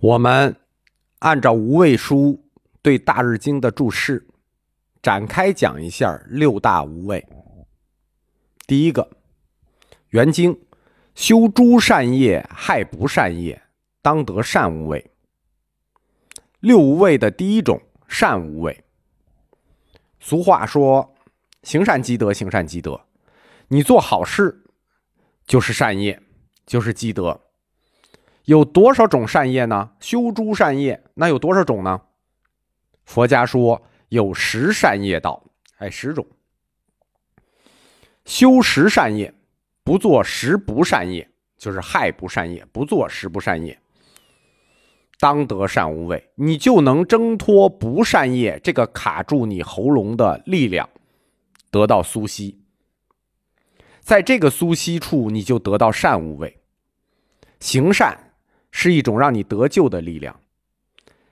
我们按照无畏书对《大日经》的注释展开讲一下六大无畏。第一个，原经修诸善业，害不善业，当得善无畏。六无畏的第一种善无畏。俗话说：“行善积德，行善积德。”你做好事就是善业，就是积德。有多少种善业呢？修诸善业，那有多少种呢？佛家说有十善业道，哎，十种。修十善业，不做十不善业，就是害不善业，不做十不善业，当得善无畏，你就能挣脱不善业这个卡住你喉咙的力量，得到苏息。在这个苏息处，你就得到善无畏，行善。是一种让你得救的力量。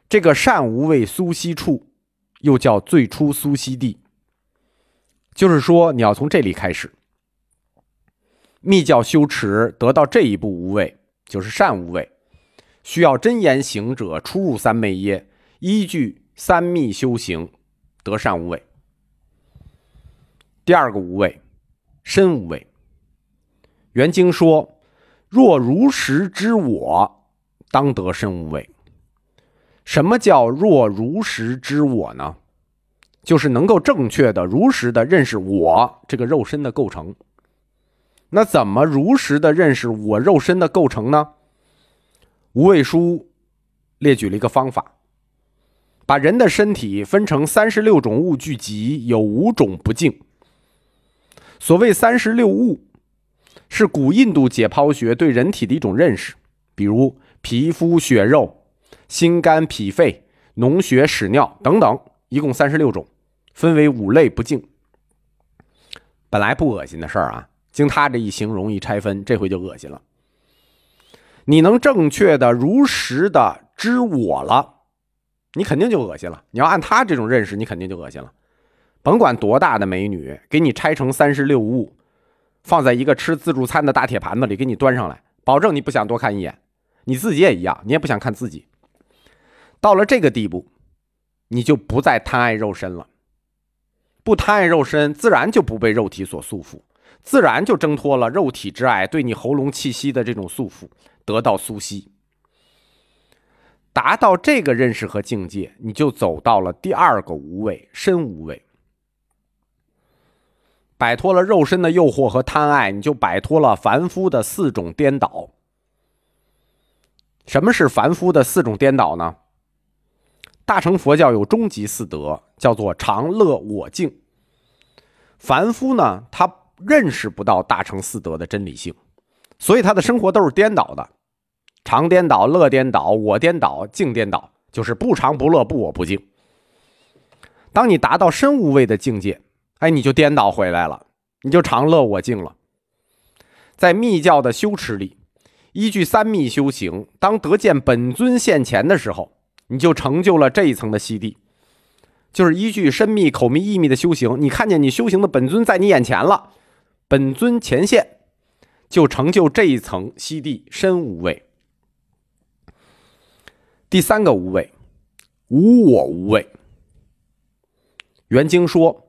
这个善无畏苏息处，又叫最初苏息地。就是说，你要从这里开始，密教修持得到这一步无畏，就是善无畏，需要真言行者出入三昧耶，依据三密修行得善无畏。第二个无畏，身无畏。原经说：若如实知我。当得身无畏。什么叫若如实知我呢？就是能够正确的、如实的认识我这个肉身的构成。那怎么如实的认识我肉身的构成呢？无畏书列举了一个方法，把人的身体分成三十六种物聚集，有五种不净。所谓三十六物，是古印度解剖学对人体的一种认识，比如。皮肤、血肉、心肝、脾肺、脓血、屎尿等等，一共三十六种，分为五类不净。本来不恶心的事儿啊，经他这一形容一拆分，这回就恶心了。你能正确的、如实的知我了，你肯定就恶心了。你要按他这种认识，你肯定就恶心了。甭管多大的美女，给你拆成三十六物，放在一个吃自助餐的大铁盘子里，给你端上来，保证你不想多看一眼。你自己也一样，你也不想看自己。到了这个地步，你就不再贪爱肉身了。不贪爱肉身，自然就不被肉体所束缚，自然就挣脱了肉体之爱对你喉咙气息的这种束缚，得到苏息。达到这个认识和境界，你就走到了第二个无畏身无畏，摆脱了肉身的诱惑和贪爱，你就摆脱了凡夫的四种颠倒。什么是凡夫的四种颠倒呢？大乘佛教有终极四德，叫做常乐我净。凡夫呢，他认识不到大乘四德的真理性，所以他的生活都是颠倒的，常颠倒、乐颠倒、我颠倒、净颠倒，就是不常不乐、不我不净。当你达到身无畏的境界，哎，你就颠倒回来了，你就常乐我净了。在密教的修持里。依据三密修行，当得见本尊现前的时候，你就成就了这一层的西地。就是依据身密、口密、意密的修行，你看见你修行的本尊在你眼前了，本尊前现，就成就这一层西地身无畏。第三个无畏，无我无畏。原经说：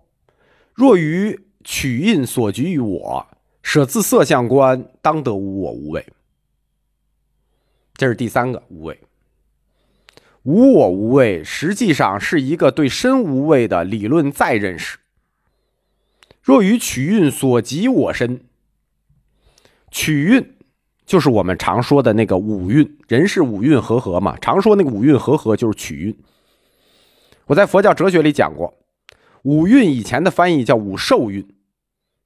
若于取印所局于我，舍自色相观，当得无我无畏。这是第三个无畏，无我无畏，实际上是一个对身无畏的理论再认识。若于取运所及我身，取运就是我们常说的那个五蕴，人是五蕴和合嘛，常说那个五蕴和合就是取运。我在佛教哲学里讲过，五蕴以前的翻译叫五受运，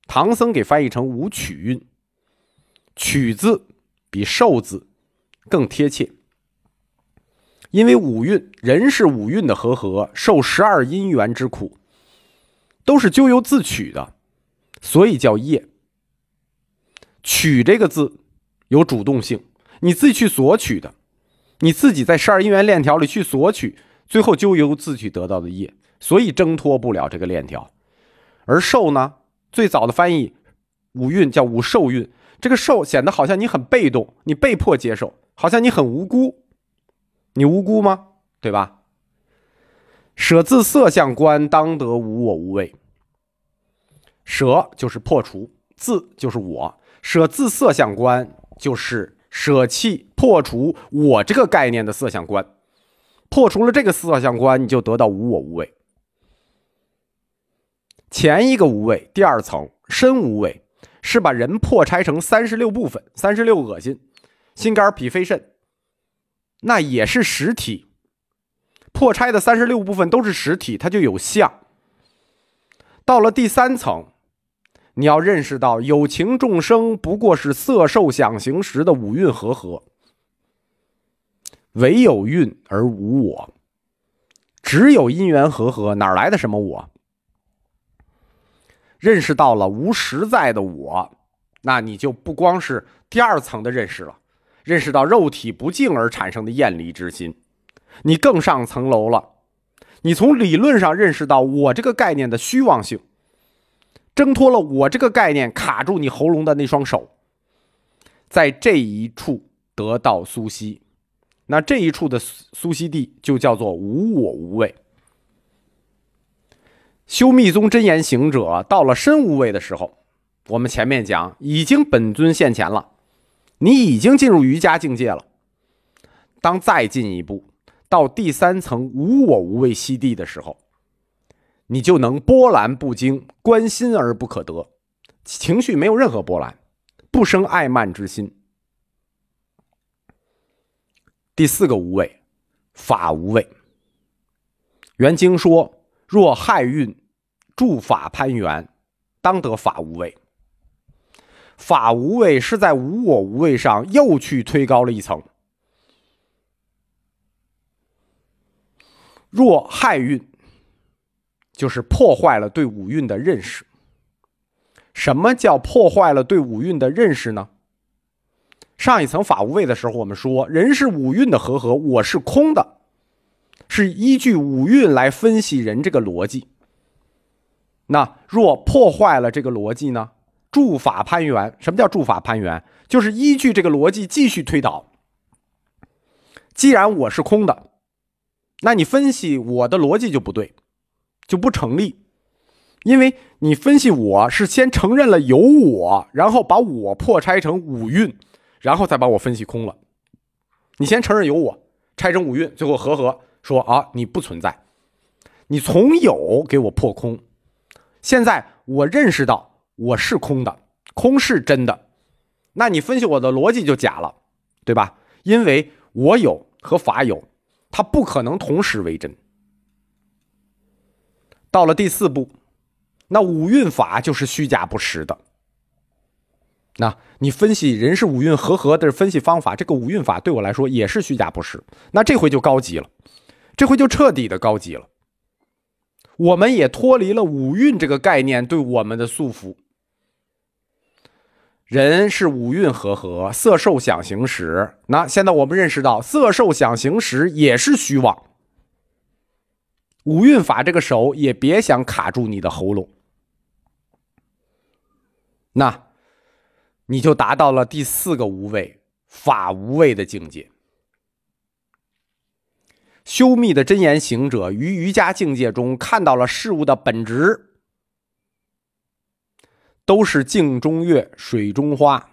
唐僧给翻译成五取运，取字比受字。更贴切，因为五蕴人是五蕴的和合，受十二因缘之苦，都是咎由自取的，所以叫业。取这个字有主动性，你自己去索取的，你自己在十二因缘链条里去索取，最后咎由自取得到的业，所以挣脱不了这个链条。而受呢，最早的翻译五蕴叫五受蕴，这个受显得好像你很被动，你被迫接受。好像你很无辜，你无辜吗？对吧？舍自色相观，当得无我无畏。舍就是破除，自就是我，舍自色相观就是舍弃破除我这个概念的色相观，破除了这个色相观，你就得到无我无畏。前一个无畏，第二层身无畏，是把人破拆成三十六部分，三十六恶心，心肝脾肺肾，那也是实体。破拆的三十六部分都是实体，它就有相。到了第三层，你要认识到有情众生不过是色受想行识的五蕴和合，唯有蕴而无我，只有因缘和合，哪来的什么我？认识到了无实在的我，那你就不光是第二层的认识了，认识到肉体不净而产生的厌离之心。你更上层楼了，你从理论上认识到我这个概念的虚妄性，挣脱了我这个概念卡住你喉咙的那双手，在这一处得到苏息，那这一处的苏息地就叫做无我无畏。修密宗真言行者到了身无畏的时候，我们前面讲已经本尊现前了，你已经进入瑜伽境界了，当再进一步。到第三层无我无畏息地的时候，你就能波澜不惊，观心而不可得，情绪没有任何波澜，不生爱慢之心。第四个无畏，法无畏。原经说：若害运，助法攀缘，当得法无畏。法无畏是在无我无畏上又去推高了一层。若害运，就是破坏了对五蕴的认识。什么叫破坏了对五蕴的认识呢？上一层法无畏的时候，我们说人是五蕴的和合，我是空的，是依据五蕴来分析人这个逻辑。那若破坏了这个逻辑呢？诸法攀缘，什么叫诸法攀缘？就是依据这个逻辑继续推导。既然我是空的。那你分析我的逻辑就不对，就不成立，因为你分析我是先承认了有我，然后把我破拆成五蕴，然后再把我分析空了。你先承认有我，拆成五蕴，最后和合说啊你不存在，你从有给我破空，现在我认识到我是空的，空是真的，那你分析我的逻辑就假了，对吧？因为我有和法有。它不可能同时为真。到了第四步，那五蕴法就是虚假不实的。那你分析人是五蕴和合的分析方法，这个五蕴法对我来说也是虚假不实。那这回就高级了，这回就彻底的高级了。我们也脱离了五蕴这个概念对我们的束缚。人是五蕴和合，色受想行识。那现在我们认识到，色受想行识也是虚妄。五蕴法这个手也别想卡住你的喉咙。那，你就达到了第四个无畏法无畏的境界。修密的真言行者于瑜伽境界中看到了事物的本质。都是镜中月，水中花，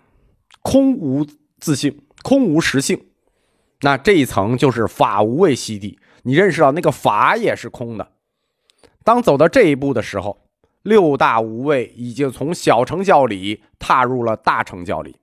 空无自性，空无实性。那这一层就是法无畏息地，你认识到那个法也是空的。当走到这一步的时候，六大无畏已经从小成教里踏入了大成教里。